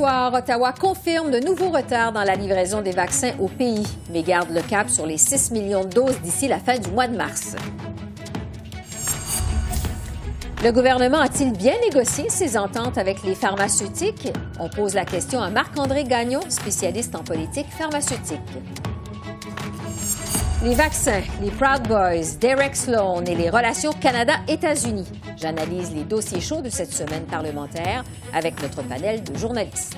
Soir, Ottawa confirme de nouveaux retards dans la livraison des vaccins au pays, mais garde le cap sur les 6 millions de doses d'ici la fin du mois de mars. Le gouvernement a-t-il bien négocié ses ententes avec les pharmaceutiques? On pose la question à Marc-André Gagnon, spécialiste en politique pharmaceutique. Les vaccins, les Proud Boys, Derek Sloan et les relations Canada-États-Unis. J'analyse les dossiers chauds de cette semaine parlementaire avec notre panel de journalistes.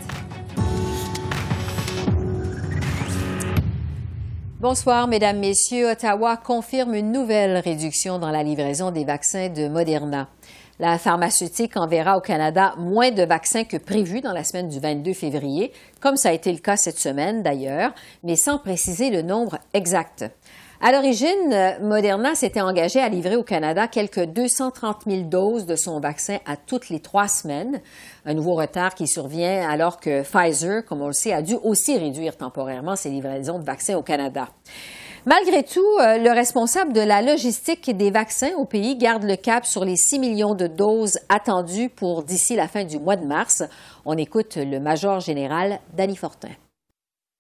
Bonsoir, Mesdames, Messieurs. Ottawa confirme une nouvelle réduction dans la livraison des vaccins de Moderna. La pharmaceutique enverra au Canada moins de vaccins que prévu dans la semaine du 22 février, comme ça a été le cas cette semaine d'ailleurs, mais sans préciser le nombre exact. À l'origine, Moderna s'était engagé à livrer au Canada quelques 230 000 doses de son vaccin à toutes les trois semaines. Un nouveau retard qui survient alors que Pfizer, comme on le sait, a dû aussi réduire temporairement ses livraisons de vaccins au Canada. Malgré tout, le responsable de la logistique des vaccins au pays garde le cap sur les 6 millions de doses attendues pour d'ici la fin du mois de mars. On écoute le major général Danny Fortin.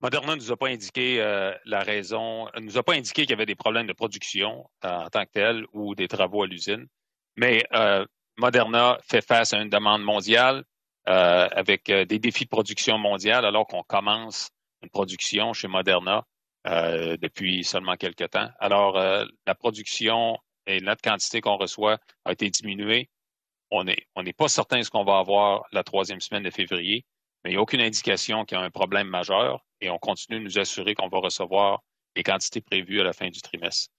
Moderna ne nous a pas indiqué euh, la raison, nous a pas indiqué qu'il y avait des problèmes de production euh, en tant que tel ou des travaux à l'usine. Mais euh, Moderna fait face à une demande mondiale avec des défis de production mondiale alors qu'on commence une production chez Moderna depuis seulement quelques temps. Alors, la production et notre quantité qu'on reçoit a été diminuée. On n'est on n'est pas certain de ce qu'on va avoir la troisième semaine de février, mais il n'y a aucune indication qu'il y a un problème majeur et on continue de nous assurer qu'on va recevoir les quantités prévues à la fin du trimestre.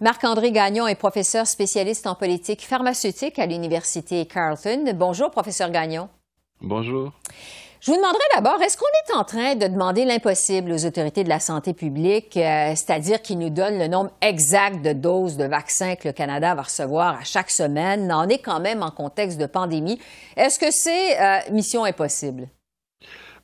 Marc-André Gagnon est professeur spécialiste en politique pharmaceutique à l'Université Carleton. Bonjour, professeur Gagnon. Bonjour. Je vous demanderai d'abord, est-ce qu'on est en train de demander l'impossible aux autorités de la santé publique, euh, c'est-à-dire qu'ils nous donnent le nombre exact de doses de vaccins que le Canada va recevoir à chaque semaine? On est quand même en contexte de pandémie. Est-ce que c'est euh, mission impossible?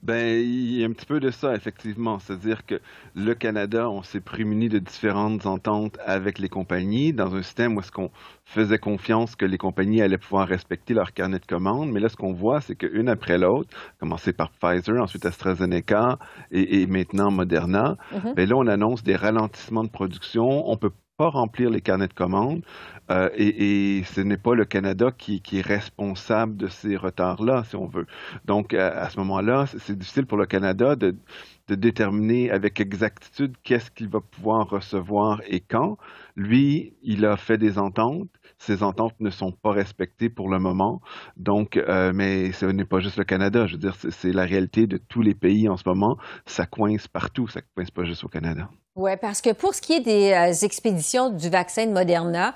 Ben, il y a un petit peu de ça, effectivement. C'est-à-dire que le Canada, on s'est prémuni de différentes ententes avec les compagnies dans un système où est-ce qu'on faisait confiance que les compagnies allaient pouvoir respecter leur carnet de commandes. Mais là, ce qu'on voit, c'est qu'une après l'autre, commencé par Pfizer, ensuite AstraZeneca et, et maintenant Moderna, ben là, on annonce des ralentissements de production. On peut pas remplir les carnets de commandes euh, et, ce n'est pas le Canada qui, est responsable de ces retards-là, si on veut. Donc, à, ce moment-là, c'est difficile pour le Canada de déterminer avec exactitude qu'est-ce qu'il va pouvoir recevoir et quand. Lui, il a fait des ententes. Ces ententes ne sont pas respectées pour le moment. Donc, euh, mais ce n'est pas juste le Canada. Je veux dire, c'est la réalité de tous les pays en ce moment. Ça coince partout. Ça coince pas juste au Canada. Oui, parce que pour ce qui est des euh, expéditions du vaccin de Moderna,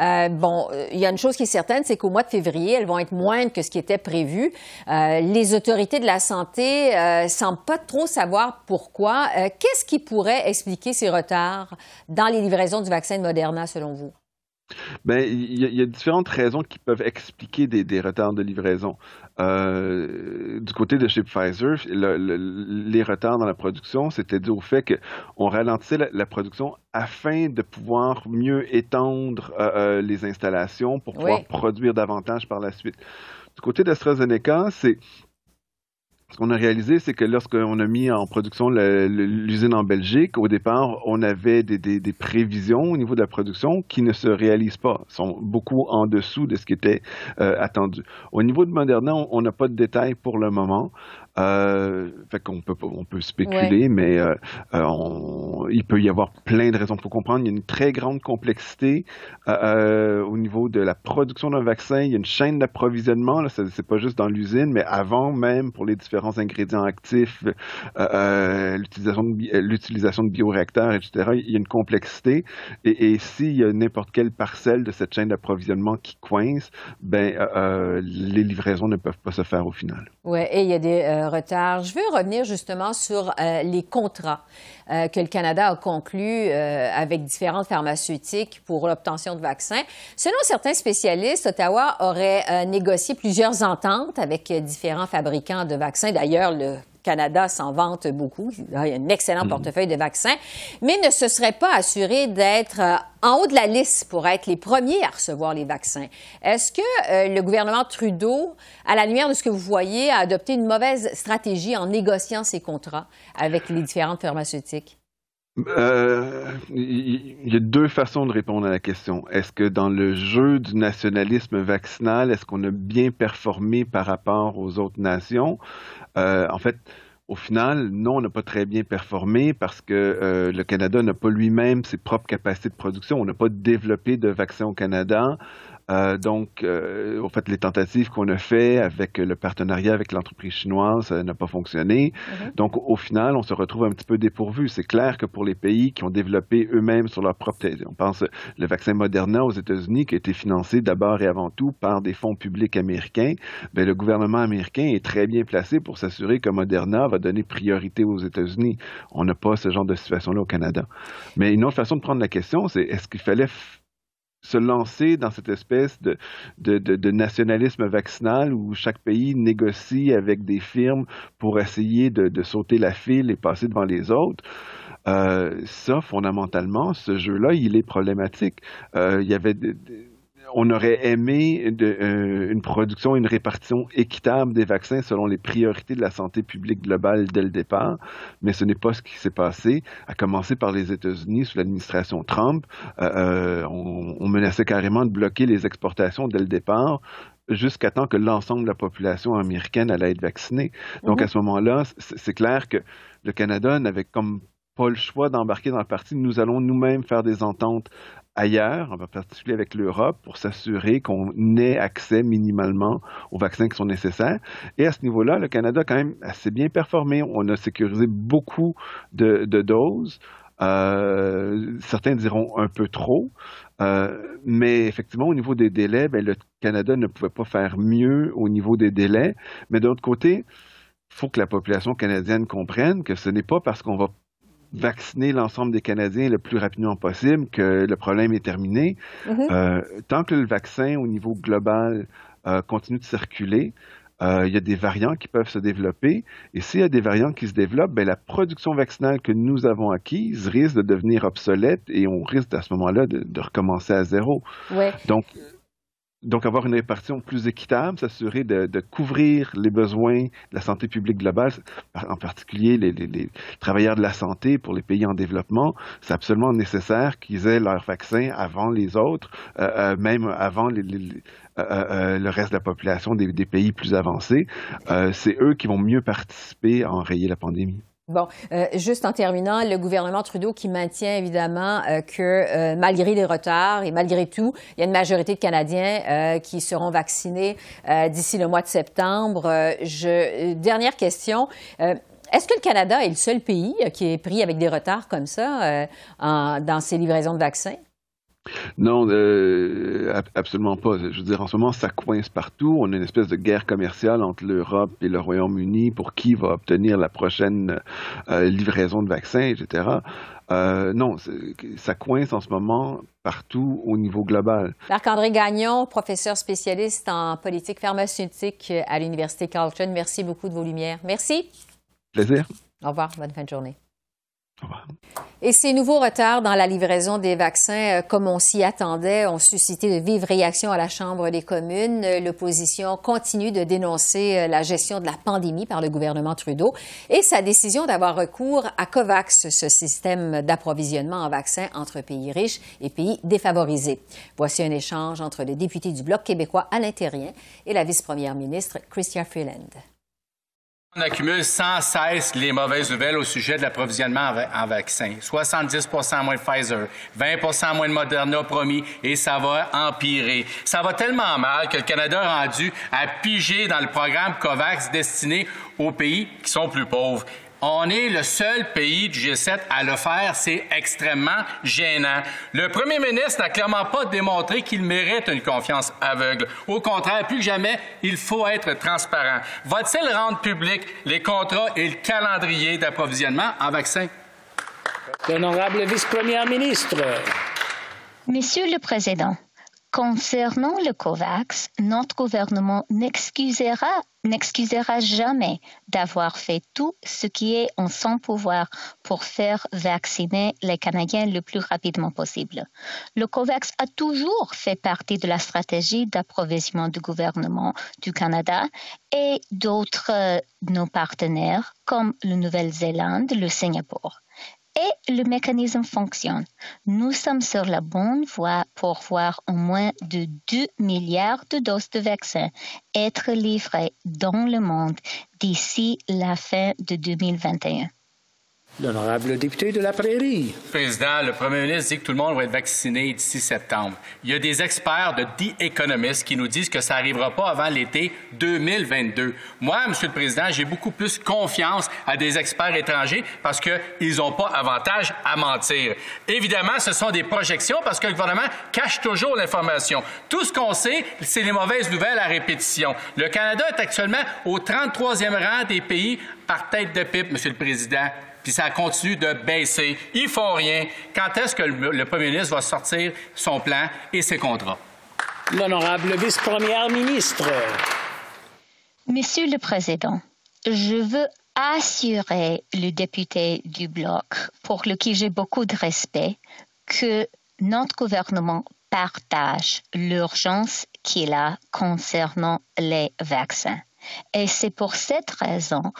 euh, bon, il y a une chose qui est certaine, c'est qu'au mois de février, elles vont être moindres que ce qui était prévu. Les autorités de la santé semblent pas trop savoir pourquoi. Qu'est-ce qui pourrait expliquer ces retards dans les livraisons du vaccin de Moderna, selon vous? Ben, il y, y, a différentes raisons qui peuvent expliquer des, des retards de livraison. Euh, du côté de chez Pfizer, le, le, les retards dans la production, c'était dû au fait qu'on ralentissait la, la, production afin de pouvoir mieux étendre euh, euh, les installations pour pouvoir oui. produire davantage par la suite. Du côté d'AstraZeneca, c'est ce qu'on a réalisé, c'est que lorsqu'on a mis en production l'usine en Belgique, au départ, on avait des, prévisions au niveau de la production qui ne se réalisent pas, sont beaucoup en dessous de ce qui était euh, attendu. Au niveau de Moderna, on n'a pas de détails pour le moment. Euh, fait qu'on peut on peut spéculer, ouais. mais euh, on, il peut y avoir plein de raisons. pour comprendre, il y a une très grande complexité euh, au niveau de la production d'un vaccin. Il y a une chaîne d'approvisionnement. Là, c'est pas juste dans l'usine, mais avant même pour les différents ingrédients actifs, l'utilisation de, l'utilisation de bioréacteurs, etc. Il y a une complexité. Et, et s'il y a n'importe quelle parcelle de cette chaîne d'approvisionnement qui coince, ben les livraisons ne peuvent pas se faire au final. Ouais, et il y a des retard. Je veux revenir justement sur les contrats que le Canada a conclus avec différentes pharmaceutiques pour l'obtention de vaccins. Selon certains spécialistes, Ottawa aurait négocié plusieurs ententes avec différents fabricants de vaccins. D'ailleurs, le Canada s'en vante beaucoup. Il a un excellent mm. portefeuille de vaccins, mais ne se serait pas assuré d'être euh, en haut de la liste pour être les premiers à recevoir les vaccins. Est-ce que euh, le gouvernement Trudeau, à la lumière de ce que vous voyez, a adopté une mauvaise stratégie en négociant ces contrats avec les différentes pharmaceutiques? Euh, il y a deux façons de répondre à la question. Est-ce que dans le jeu du nationalisme vaccinal, est-ce qu'on a bien performé par rapport aux autres nations? Euh, en fait, au final, non, on n'a pas très bien performé parce que euh, le Canada n'a pas lui-même ses propres capacités de production. On n'a pas développé de vaccins au Canada. Euh, donc, euh, au fait, les tentatives qu'on a fait avec le partenariat avec l'entreprise chinoise ça n'a pas fonctionné. Mm-hmm. Donc, au final, on se retrouve un petit peu dépourvu. C'est clair que pour les pays qui ont développé eux-mêmes sur leur propre, on pense le vaccin Moderna aux États-Unis qui a été financé d'abord et avant tout par des fonds publics américains, ben, le gouvernement américain est très bien placé pour s'assurer que Moderna va donner priorité aux États-Unis. On n'a pas ce genre de situation-là au Canada. Mais une autre façon de prendre la question, c'est est-ce qu'il fallait se lancer dans cette espèce de, de, de, nationalisme vaccinal où chaque pays négocie avec des firmes pour essayer de, sauter la file et passer devant les autres. Euh, ça, fondamentalement, ce jeu-là, il est problématique. Euh, il y avait on aurait aimé euh, une production, une répartition équitable des vaccins selon les priorités de la santé publique globale dès le départ, mais ce n'est pas ce qui s'est passé, à commencer par les États-Unis sous l'administration Trump. Euh, euh, on, menaçait carrément de bloquer les exportations dès le départ jusqu'à temps que l'ensemble de la population américaine allait être vaccinée. Donc mhm. à ce moment-là, c'est clair que le Canada n'avait comme pas le choix d'embarquer dans la partie. Nous allons nous-mêmes faire des ententes ailleurs, en particulier avec l'Europe, pour s'assurer qu'on ait accès minimalement aux vaccins qui sont nécessaires. Et à ce niveau-là, le Canada a quand même assez bien performé. On a sécurisé beaucoup de, doses. Euh, certains diront un peu trop, euh, mais effectivement, au niveau des délais, ben, le Canada ne pouvait pas faire mieux au niveau des délais. Mais d'autre côté, il faut que la population canadienne comprenne que ce n'est pas parce qu'on va vacciner l'ensemble des Canadiens le plus rapidement possible que le problème est terminé. Mm-hmm. Euh, tant que le vaccin au niveau global euh, continue de circuler, euh, il y a des variants qui peuvent se développer. Et s'il y a des variants qui se développent, ben, la production vaccinale que nous avons acquise risque de devenir obsolète et on risque à ce moment-là de, de recommencer à zéro. Ouais. Donc, donc, avoir une répartition plus équitable, s'assurer de, couvrir les besoins de la santé publique globale, en particulier les, travailleurs de la santé pour les pays en développement, c'est absolument nécessaire qu'ils aient leur vaccin avant les autres, euh, euh, même avant euh, le reste de la population des pays plus avancés. c'est eux qui vont mieux participer à enrayer la pandémie. Bon, euh, juste en terminant, le gouvernement Trudeau qui maintient évidemment euh, que euh, malgré les retards et malgré tout, il y a une majorité de Canadiens qui seront vaccinés d'ici le mois de septembre. Je, dernière question. Est-ce que le Canada est le seul pays qui est pris avec des retards comme ça dans ses livraisons de vaccins? Non, euh, absolument pas. Je veux dire, en ce moment, ça coince partout. On a une espèce de guerre commerciale entre l'Europe et le Royaume-Uni pour qui va obtenir la prochaine euh, livraison de vaccins, etc. Euh, non, ça coince en ce moment partout au niveau global. Marc-André Gagnon, professeur spécialiste en politique pharmaceutique à l'Université Carleton, merci beaucoup de vos lumières. Merci. Plaisir. Au revoir. Bonne fin de journée. Et ces nouveaux retards dans la livraison des vaccins, euh, comme on s'y attendait, ont suscité de vives réactions à la Chambre des communes. L'opposition continue de dénoncer euh, la gestion de la pandémie par le gouvernement Trudeau et sa décision d'avoir recours à COVAX, ce système d'approvisionnement en vaccins entre pays riches et pays défavorisés. Voici un échange entre le député du Bloc québécois Alain Terrien et la vice-première ministre Chrystia Freeland. On accumule sans cesse les mauvaises nouvelles au sujet de l'approvisionnement en vaccins. 70 moins de Pfizer, 20% moins de Moderna promis, et ça va empirer. Ça va tellement mal que le Canada a rendu à piger dans le programme COVAX destiné aux pays qui sont plus pauvres. On est le seul pays du G7 à le faire. C'est extrêmement gênant. Le premier ministre n'a clairement pas démontré qu'il mérite une confiance aveugle. Au contraire, plus que jamais, il faut être transparent. Va-t-il rendre public les contrats et le calendrier d'approvisionnement en vaccins? L'honorable vice-première ministre. Monsieur le Président, concernant le COVAX, notre gouvernement n'excusera, jamais d'avoir fait tout ce qui est en son pouvoir pour faire vacciner les Canadiens le plus rapidement possible. Le COVAX a toujours fait partie de la stratégie d'approvisionnement du gouvernement du Canada et d'autres euh, nos partenaires comme la Nouvelle-Zélande, le Singapour et le mécanisme fonctionne. Nous sommes sur la bonne voie pour voir au moins de 2 milliards de doses de vaccins être livrées dans le monde d'ici la fin de 2021. L'honorable député de la Prairie. Président, le premier ministre dit que tout le monde va être vacciné d'ici septembre. Il y a des experts de The Economist qui nous disent que ça n'arrivera pas avant l'été 2022. Moi, Monsieur le Président, j'ai beaucoup plus confiance à des experts étrangers parce qu'ils n'ont pas avantage à mentir. Évidemment, ce sont des projections parce que le gouvernement cache toujours l'information. Tout ce qu'on sait, c'est les mauvaises nouvelles à répétition. Le Canada est actuellement au 33e rang des pays par tête de pipe, Monsieur le Président puis ça continue de baisser. Ils font rien. Quand est-ce que le, premier ministre va sortir son plan et ses contrats? L'honorable vice-première ministre. Monsieur le Président, je veux assurer le député du Bloc, pour lequel j'ai beaucoup de respect, que notre gouvernement partage l'urgence qu'il a concernant les vaccins. Et c'est pour cette raison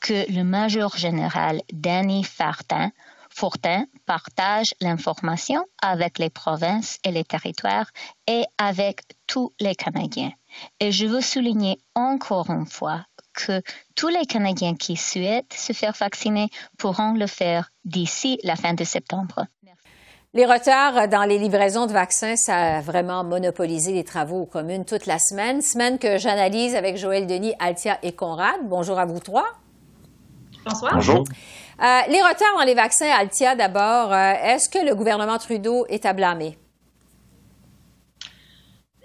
que le major général Danny Fortin partage l'information avec les provinces et les territoires et avec tous les Canadiens. Et je veux souligner encore une fois que tous les Canadiens qui souhaitent se faire vacciner pourront le faire d'ici la fin de septembre. Les retards dans les livraisons de vaccins, ça a vraiment monopolisé les travaux aux communes toute la semaine. Semaine que j'analyse avec Joël Denis, Altia et Conrad. Bonjour à vous trois. Bonjour. Euh, les retards dans les vaccins, Altia d'abord, euh, est-ce que le gouvernement Trudeau est à blâmer?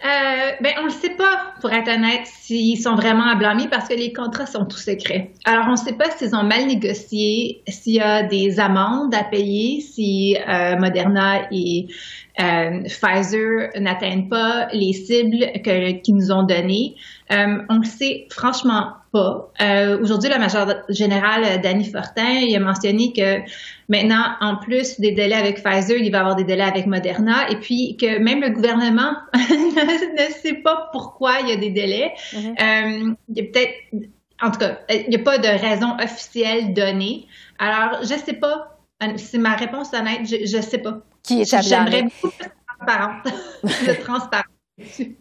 Euh, ben, on ne sait pas, pour être honnête, s'ils sont vraiment à blâmer parce que les contrats sont tous secrets. Alors, on ne sait pas s'ils ont mal négocié, s'il y a des amendes à payer, si Moderna et Pfizer n'atteignent pas les cibles qu'ils nous ont données. on ne sait franchement pas. Euh, Aujourd'hui, la major générale euh, Danny Fortin il a mentionné que maintenant, en plus des délais avec Pfizer, il va y avoir des délais avec Moderna, et puis que même le gouvernement ne sait pas pourquoi il y a des délais. Euh, il y a peut-être, en tout cas, il n'y a pas de raison officielle donnée. Alors, je sais pas. C'est ma réponse honnête. Je ne sais pas. Qui est J'aimerais beaucoup plus de de transparence.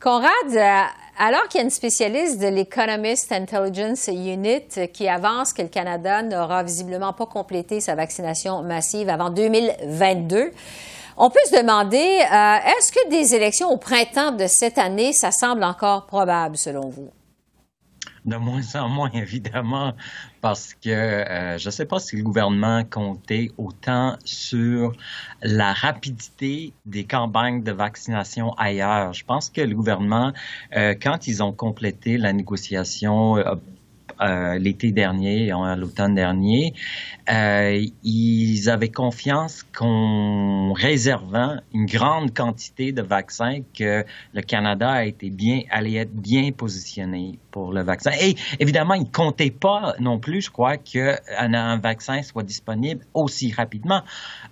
Conrad, euh, alors qu'il y a une spécialiste de l'Economist Intelligence Unit qui avance que le Canada n'aura visiblement pas complété sa vaccination massive avant 2022, on peut se demander, euh, est-ce que des élections au printemps de cette année, ça semble encore probable selon vous? De moins en moins, évidemment, parce que euh, je ne sais pas si le gouvernement comptait autant sur la rapidité des campagnes de vaccination ailleurs. Je pense que le gouvernement, euh, quand ils ont complété la négociation euh, l'été dernier, l'automne dernier, euh, ils avaient confiance qu'en réservant une grande quantité de vaccins, que le Canada a été bien, allait être bien positionné pour le vaccin. Et évidemment, ils ne comptaient pas non plus, je crois, qu'un un vaccin soit disponible aussi rapidement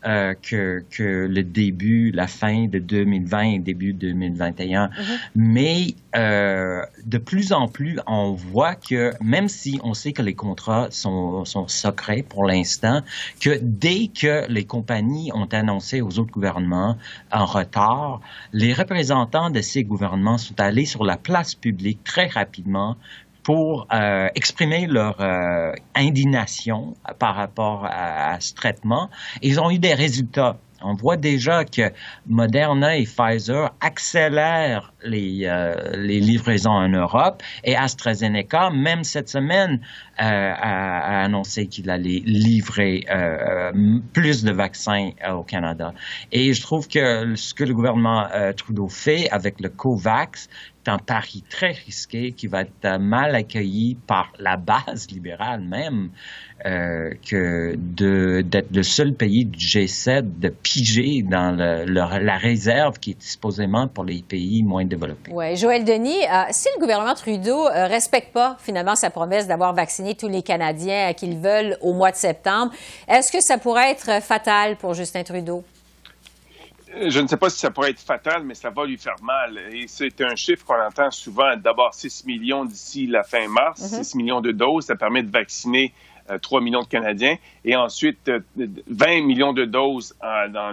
euh, que, que le début, la fin de 2020 et début 2021. Mm-hmm. Mais de plus en plus, on voit que même si on sait que les contrats sont, secrets pour l'instant, que dès que les compagnies ont annoncé aux autres gouvernements en retard, les représentants de ces gouvernements sont allés sur la place publique très rapidement pour euh, exprimer leur euh, indignation par rapport à, ce traitement. Ils ont eu des résultats. On voit déjà que Moderna et Pfizer accélèrent les, euh, les livraisons en Europe et AstraZeneca, même cette semaine, euh, a, annoncé qu'il allait livrer euh, plus de vaccins au Canada. Et je trouve que ce que le gouvernement Trudeau fait avec le COVAX, c'est un pari très risqué qui va être mal accueilli par la base libérale même. Que d'être le seul pays du G7 de piger dans la réserve qui est supposément pour les pays moins développés. Oui, Joël Denis, euh, si le gouvernement Trudeau ne euh, respecte pas finalement sa promesse d'avoir vacciné tous les Canadiens qu'ils veulent au mois de septembre, est-ce que ça pourrait être fatal pour Justin Trudeau? je ne sais pas si ça pourrait être fatal, mais ça va lui faire mal. Et c'est un chiffre qu'on entend souvent. D'abord, 6 millions d'ici la fin mars, 6 mm-hmm. millions de doses. Ça permet de vacciner 3 euh, millions de Canadiens. Et ensuite, 20 euh, millions de doses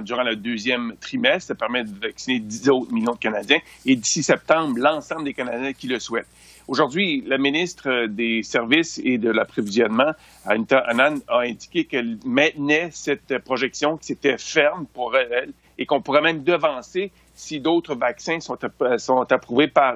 durant le deuxième trimestre. Ça permet de vacciner 10 autres millions de Canadiens. Et d'ici septembre, l'ensemble des Canadiens qui le souhaitent. Aujourd'hui, la ministre des Services et de l'Approvisionnement, Anita Anand, a indiqué qu'elle maintenait cette projection, que c'était ferme pour elle et qu'on pourrait même devancer si d'autres vaccins sont, sont approuvés par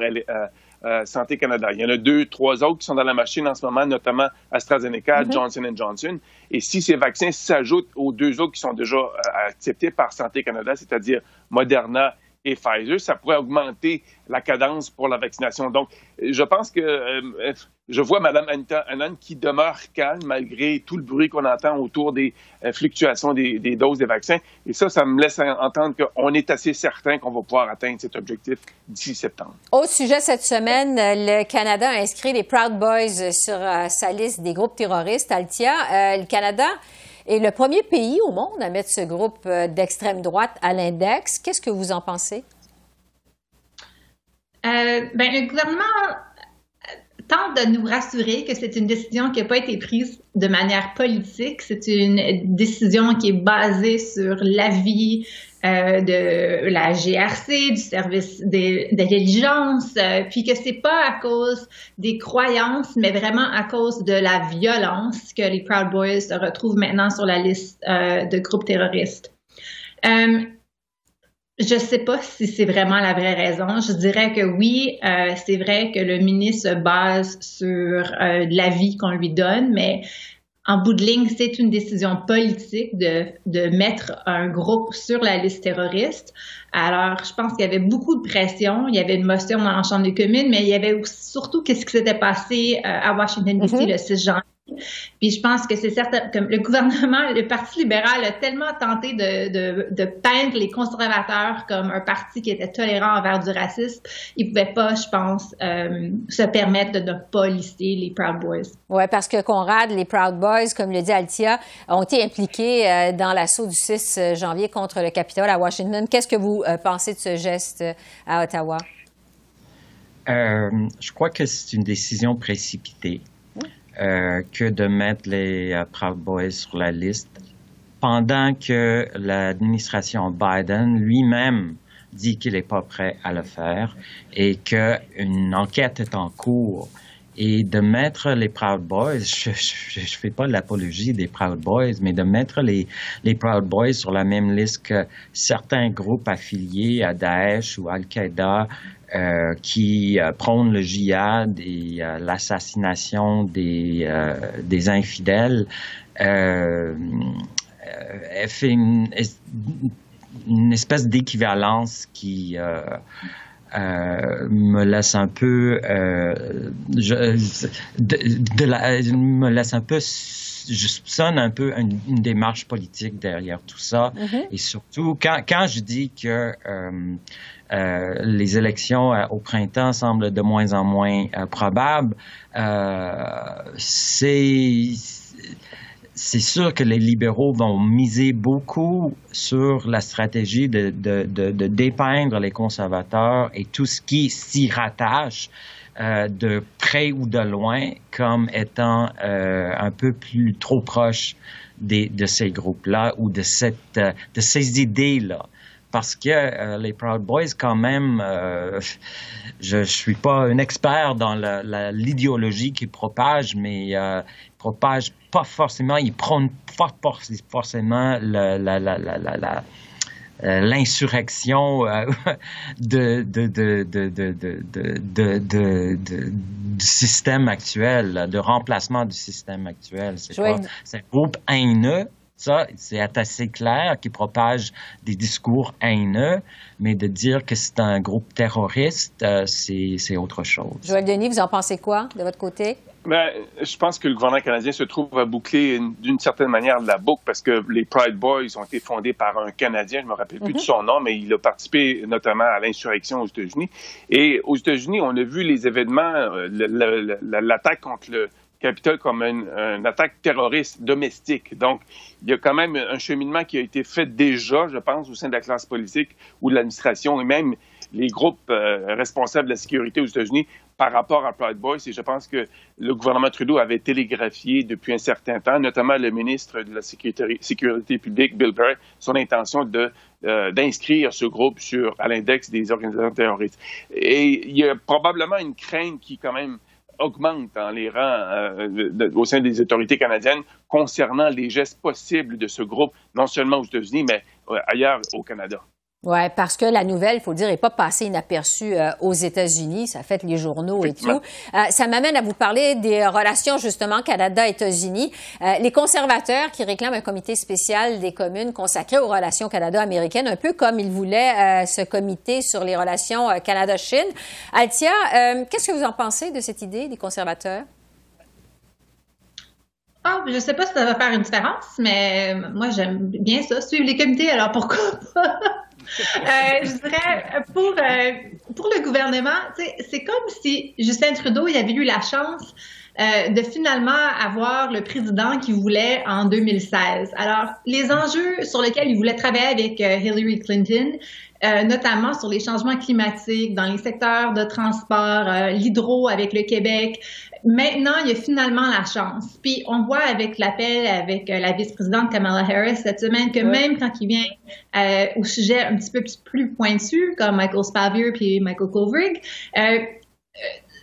euh, Santé Canada. Il y en a deux, trois autres qui sont dans la machine en ce moment, notamment AstraZeneca, mm-hmm. Johnson Johnson. Et si ces vaccins s'ajoutent aux deux autres qui sont déjà euh, acceptés par Santé Canada, c'est-à-dire Moderna et Pfizer, ça pourrait augmenter la cadence pour la vaccination. Donc, je pense que euh, je vois Mme Anita Anand qui demeure calme malgré tout le bruit qu'on entend autour des euh, fluctuations des, doses des vaccins. Et ça, ça me laisse entendre qu'on est assez certain qu'on va pouvoir atteindre cet objectif d'ici septembre. Au sujet cette semaine, le Canada a inscrit les Proud Boys sur euh, sa liste des groupes terroristes. Altia, le Canada et le premier pays au monde à mettre ce groupe euh, d'extrême droite à l'index. Qu'est-ce que vous en pensez? Euh, ben, le gouvernement euh, tente de nous rassurer que c'est une décision qui n'a pas été prise de manière politique. C'est une décision qui est basée sur l'avis euh, de la GRC, du service d'intelligence, euh, puis que c'est pas à cause des croyances, mais vraiment à cause de la violence que les Proud Boys se retrouvent maintenant sur la liste euh, de groupes terroristes. Je sais pas si c'est vraiment la vraie raison. Je dirais que oui, c'est vrai que le ministre se base sur l'avis qu'on lui donne, mais en bout de ligne, c'est une décision politique de, de mettre un groupe sur la liste terroriste. Alors, je pense qu'il y avait beaucoup de pression. Il y avait une motion dans la Chambre des communes, mais il y avait surtout qu'est-ce qui s'était passé euh, à Washington, D.C. Mm-hmm. le 6 janvier puis je pense que c'est certain, comme le gouvernement, le Parti libéral a tellement tenté de, de, peindre les conservateurs comme un parti qui était tolérant envers du racisme, ils ne pouvaient pas, je pense, euh, se permettre de ne pas lister les Proud Boys. Oui, parce que Conrad, les Proud Boys, comme le dit Altia, ont été impliqués euh, dans l'assaut du 6 janvier contre le Capitole à Washington. Qu'est-ce que vous euh, pensez de ce geste à Ottawa? je crois que c'est une décision précipitée. Euh, que de mettre les euh, Proud Boys sur la liste pendant que l'administration Biden lui-même dit qu'il n'est pas prêt à le faire et qu'une enquête est en cours. Et de mettre les Proud Boys, je ne fais pas l'apologie des Proud Boys, mais de mettre les, les Proud Boys sur la même liste que certains groupes affiliés à Daesh ou Al-Qaïda euh, qui euh, prône le djihad et euh, l'assassination des, infidèles, elle fait une, espèce d'équivalence qui me laisse un peu me laisse un peu je soupçonne un peu une, démarche politique derrière tout ça. Mm-hmm. Et surtout, quand, quand je dis que euh, les élections euh, au printemps semblent de moins en moins euh, probables. c'est c'est sûr que les libéraux vont miser beaucoup sur la stratégie de, de, de, dépeindre les conservateurs et tout ce qui s'y rattache de près ou de loin comme étant un peu plus trop proche des, de ces groupes-là ou de, cette, de ces idées-là. Parce que euh, les Proud Boys, quand même, euh, je ne suis pas un expert dans l'idéologie qu'ils propagent, mais euh, ils propagent pas forcément, ils prônent pas forcément la, l'insurrection de, de, de, de, du système actuel, de remplacement du système actuel. C'est un groupe haineux ça, c'est assez clair, qui propage des discours haineux, mais de dire que c'est un groupe terroriste, euh, c'est autre chose. Joël Denis, vous en pensez quoi de votre côté? Ben, je pense que le gouvernement canadien se trouve à boucler d'une certaine manière la boucle parce que les Pride Boys ont été fondés par un Canadien, je me rappelle plus de mhm. son nom, mais il a participé notamment à l'insurrection aux États-Unis. Et aux États-Unis, on a vu les événements, euh, l'attaque contre le Capitole comme une, une, attaque terroriste domestique. Donc, il y a quand même un cheminement qui a été fait déjà, je pense, au sein de la classe politique ou de l'administration et même les groupes euh, responsables de la sécurité aux États-Unis par rapport à Pride Boys. Et je pense que le gouvernement Trudeau avait télégraphié depuis un certain temps, notamment le ministre de la Sécurité, sécurité publique, Bill Burr, son intention de euh, d'inscrire ce groupe sur à l'index des organisations terroristes. Et il y a probablement une crainte qui quand même augmente dans les rangs euh, au sein des autorités canadiennes concernant les gestes possibles de ce groupe, non seulement aux États-Unis, mais euh, ailleurs au Canada. Oui, parce que la nouvelle, il faut dire, n'est pas passée inaperçue euh, aux États-Unis. Ça fait les journaux et tout. Euh, ça m'amène à vous parler des relations, justement, Canada-États-Unis. Euh, les conservateurs qui réclament un comité spécial des communes consacré aux relations Canada-américaines, un peu comme ils voulaient ce comité sur les relations Canada-Chine. Altia, qu'est-ce que vous en pensez de cette idée des conservateurs? Ah, je sais pas si ça va faire une différence, mais moi, j'aime bien ça, suivre les comités, alors pourquoi pas? Euh, je dirais, pour, euh, le gouvernement, c'est comme si Justin Trudeau avait eu la chance euh, de finalement avoir le président qu'il voulait en 2016. Alors, les enjeux sur lesquels il voulait travailler avec Hillary Clinton, notamment sur les changements climatiques dans les secteurs de transport, l'hydro avec le Québec, maintenant, il y a finalement la chance. Puis on voit avec l'appel avec euh, la vice-présidente Kamala Harris cette semaine que même quand il vient euh, au sujet un petit peu plus pointu, comme Michael Spavio puis Michael Kovrig, euh,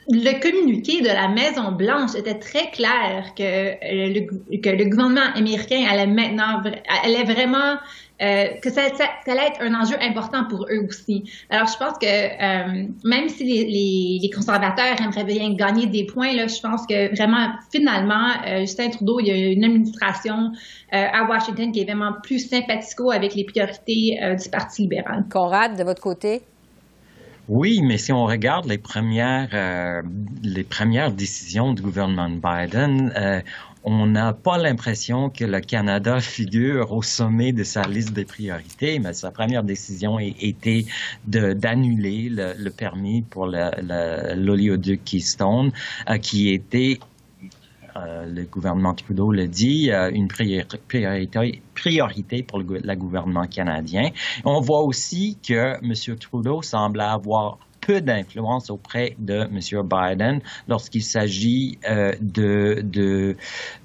le communiqué de la Maison Blanche était très clair que le, que le gouvernement américain allait maintenant allait vraiment euh, que ça, ça, allait être un enjeu important pour eux aussi. Alors, je pense que euh, même si les, les, les, conservateurs aimeraient bien gagner des points, là, je pense que vraiment, finalement, euh, Justin Trudeau, il y a une administration euh, à Washington qui est vraiment plus sympathico avec les priorités du Parti libéral. Conrad, de votre côté? Oui, mais si on regarde les premières, les premières décisions du gouvernement Biden, on n'a pas l'impression que le Canada figure au sommet de sa liste des priorités, mais sa première décision a été d'annuler le, permis pour l'oléoduc Keystone, euh, qui était euh, le gouvernement Trudeau le dit, euh, une priorité, priorité pour le, gouvernement canadien. On voit aussi que M. Trudeau semble avoir peu d'influence auprès de M. Biden lorsqu'il s'agit euh, de, de,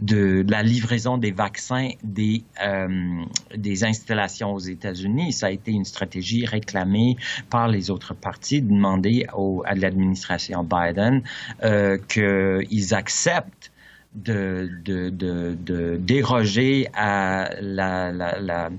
de, la livraison des vaccins des, des installations aux États-Unis. Ça a été une stratégie réclamée par les autres partis de demander à l'administration Biden qu'ils acceptent de, de, de, de, déroger à la, la, la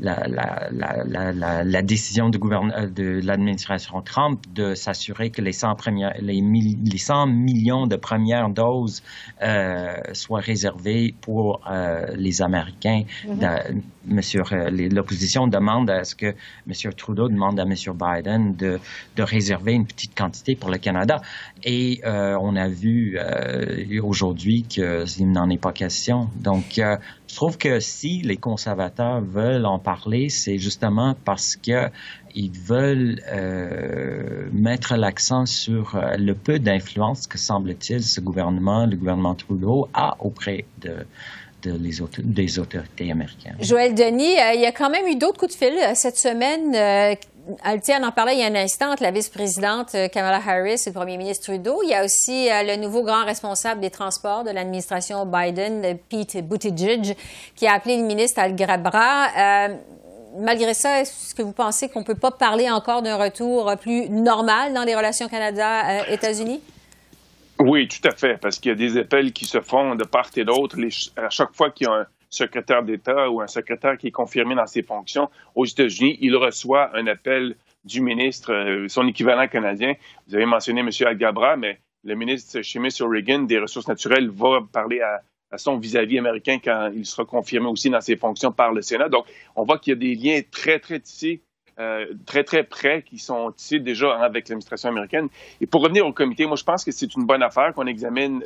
la, la, la, la, décision de, euh, de l'administration Trump de s'assurer que les 100, premières, les, les 100 millions de premières doses euh, soient réservées pour euh, les Américains. Mm-hmm. Monsieur, l'opposition demande à ce que M. Trudeau demande à M. Biden de, de réserver une petite quantité pour le Canada. Et euh, on a vu aujourd'hui qu'il n'en est pas question. Donc, je trouve que si les conservateurs veulent en parler, c'est justement parce que ils veulent euh, mettre l'accent sur le peu d'influence que semble-t-il ce gouvernement, le gouvernement Trudeau, a auprès de des autorités américaines. Joël Denis, euh, il y a quand même eu d'autres coups de fil euh, cette semaine. Euh, en parlait il y a un instant la vice-présidente euh, Kamala Harris et le premier ministre Trudeau. Il y a aussi le nouveau grand responsable des transports de l'administration Biden, Pete Buttigieg, qui a appelé le ministre Al Grabra. malgré ça, est-ce que vous pensez qu'on ne peut pas parler encore d'un retour plus normal dans les relations Canada-États-Unis? Oui, tout à fait, parce qu'il y a des appels qui se font de part et d'autre. À chaque fois qu'il y a un secrétaire d'État ou un secrétaire qui est confirmé dans ses fonctions aux États-Unis, il reçoit un appel du ministre, euh, son équivalent canadien. Vous avez mentionné M. Al-Gabra, mais le ministre M. Reagan des Ressources naturelles va parler à, son vis-à-vis américain quand il sera confirmé aussi dans ses fonctions par le Sénat. Donc, on voit qu'il y a des liens très, très tissés euh, très, très près qui sont ici déjà avec l'administration américaine. Et pour revenir au comité, moi, je pense que c'est une bonne affaire qu'on examine,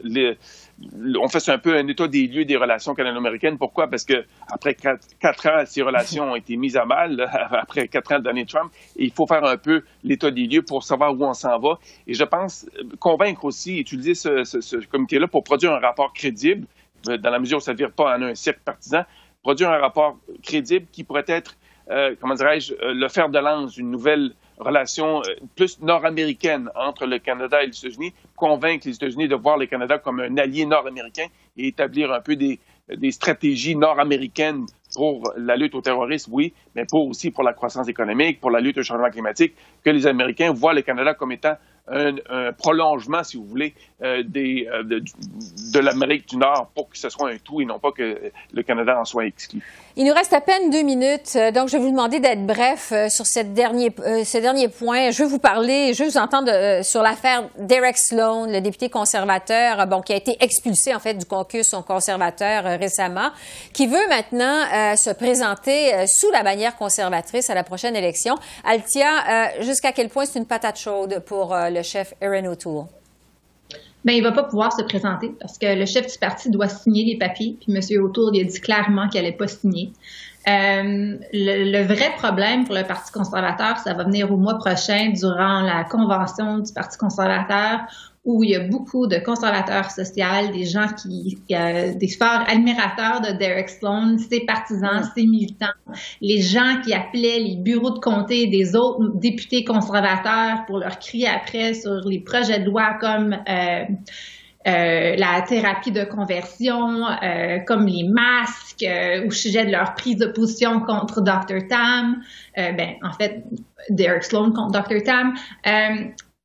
on fait un peu un état des lieux des relations canado-américaines. Pourquoi? Parce que après quatre, ans, ces relations ont été mises à mal, après quatre ans d'année Trump, et il faut faire un peu l'état des lieux pour savoir où on s'en va. Et je pense convaincre aussi, utiliser ce, ce comité-là pour produire un rapport crédible, euh, dans la mesure où ça ne vire pas en un cercle partisan, produire un rapport crédible qui pourrait être euh, comment dirais-je, euh, le fer de lance d'une nouvelle relation euh, plus nord-américaine entre le Canada et les États-Unis, convaincre les États-Unis de voir le Canada comme un allié nord-américain et établir un peu des, stratégies nord-américaines pour la lutte au terrorisme, oui, mais pour aussi pour la croissance économique, pour la lutte au changement climatique, que les Américains voient le Canada comme étant un, prolongement, si vous voulez, euh, euh, de, l'Amérique du Nord pour que ce soit un tout et non pas que le Canada en soit exclu. Il nous reste à peine deux minutes, euh, donc je vais vous demander d'être bref sur dernier, ce dernier point. Je vais vous parler, je vais vous entendre sur l'affaire Derek Sloan, le député conservateur, bon, qui a été expulsé en fait du caucus conservateur récemment, qui veut maintenant se présenter sous la bannière conservatrice à la prochaine élection. Altia, jusqu'à quel point c'est une patate chaude pour le chef Aaron O'Toole? Bien, il va pas pouvoir se présenter parce que le chef du parti doit signer les papiers, puis M. O'Toole il a dit clairement qu'il n'allait pas signer. Euh, le, le, vrai problème pour le Parti conservateur, ça va venir au mois prochain durant la convention du Parti conservateur où il y a beaucoup de conservateurs sociaux, des gens qui, des forts admirateurs de Derek Sloan, ses partisans, ses militants, les gens qui appelaient les bureaux de comté des autres députés conservateurs pour leur crier après sur les projets de loi comme euh, euh, la thérapie de conversion, euh, comme les masques, au sujet de leur prise de position contre Dr. Tam, ben, en fait, Derek Sloan contre Dr. Tam.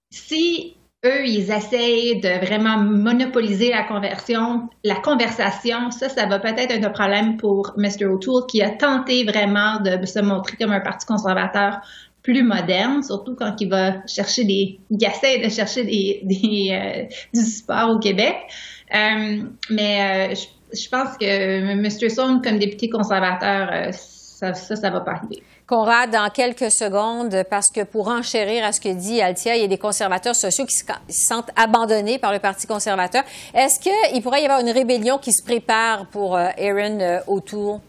si eux, ils essayent de vraiment monopoliser la conversion, la conversation. Ça, ça va peut-être être un problème pour Mr. O'Toole qui a tenté vraiment de se montrer comme un parti conservateur plus moderne, surtout quand il va chercher des, il essaie de chercher des, des euh, du support au Québec. Euh, mais euh, je, pense que Mr. Stone, comme député conservateur, ça, ça, ça va pas arriver. Conrad, dans quelques secondes, parce que pour enchérir à ce que dit Altia, il y a des conservateurs sociaux qui se sentent abandonnés par le Parti conservateur. Est-ce qu'il pourrait y avoir une rébellion qui se prépare pour Aaron O'Toole?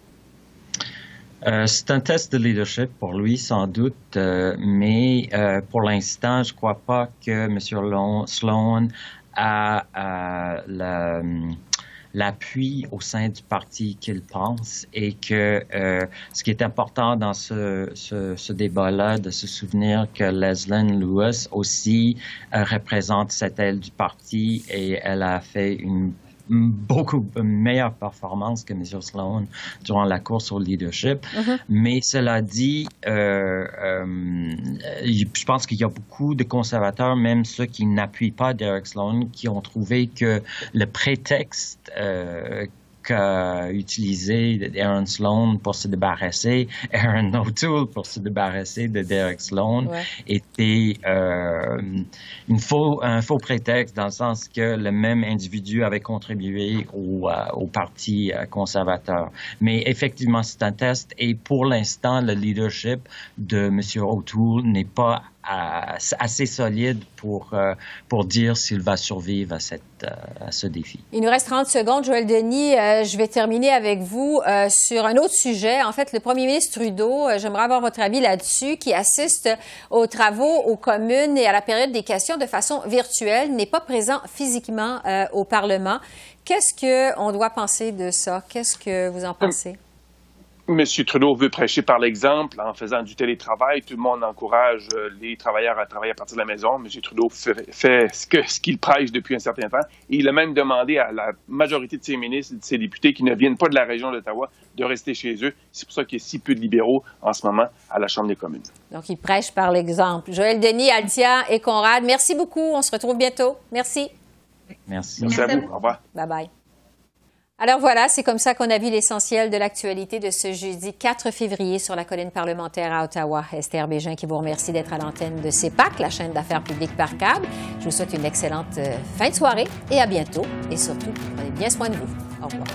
Euh, c'est un test de leadership pour lui, sans doute, mais pour l'instant, je ne crois pas que M. Sloan a la l'appui au sein du parti qu'il pense et que euh, ce qui est important dans ce, débat-là, de se souvenir que Leslie Lewis aussi euh, représente cette aile du parti et elle a fait une beaucoup meilleure performance que M. Sloan durant la course au leadership. Mm-hmm. Mais cela dit, euh, euh, je pense qu'il y a beaucoup de conservateurs, même ceux qui n'appuient pas Derek Sloan, qui ont trouvé que le prétexte euh, qu'a utilisé Aaron Sloan pour se débarrasser, Aaron O'Toole pour se débarrasser de Derek Sloan était euh, une faux, un faux prétexte dans le sens que le même individu avait contribué au, euh, au Parti euh, conservateur. Mais effectivement, c'est un test et pour l'instant, le leadership de M. O'Toole n'est pas assez solide pour, euh, pour dire s'il va survivre à, cette, euh, à ce défi. Il nous reste 30 secondes. Joël Denis, euh, je vais terminer avec vous sur un autre sujet. En fait, le premier ministre Trudeau, j'aimerais avoir votre avis là-dessus, qui assiste aux travaux aux communes et à la période des questions de façon virtuelle, n'est pas présent physiquement au Parlement. Qu'est-ce qu'on doit penser de ça? Qu'est-ce que vous en pensez? M. Trudeau veut prêcher par l'exemple en faisant du télétravail. Tout le monde encourage euh, les travailleurs à travailler à partir de la maison. M. Trudeau fait, ce qu'il ce qu'il prêche depuis un certain temps. Et il a même demandé à la majorité de ses ministres et de ses députés qui ne viennent pas de la région d'Ottawa de rester chez eux. C'est pour ça qu'il y a si peu de libéraux en ce moment à la Chambre des communes. Donc, il prêche par l'exemple. Joël Denis, Altia et Conrad, merci beaucoup. On se retrouve bientôt. Merci. Merci. Merci, à vous. Au revoir. Bye bye. Alors voilà, c'est comme ça qu'on a vu l'essentiel de l'actualité de ce jeudi 4 février sur la colline parlementaire à Ottawa. Esther Bégin qui vous remercie d'être à l'antenne de CEPAC, la chaîne d'affaires publiques par câble. Je vous souhaite une excellente euh, fin de soirée et à bientôt. Et surtout, prenez bien soin de vous. Au revoir.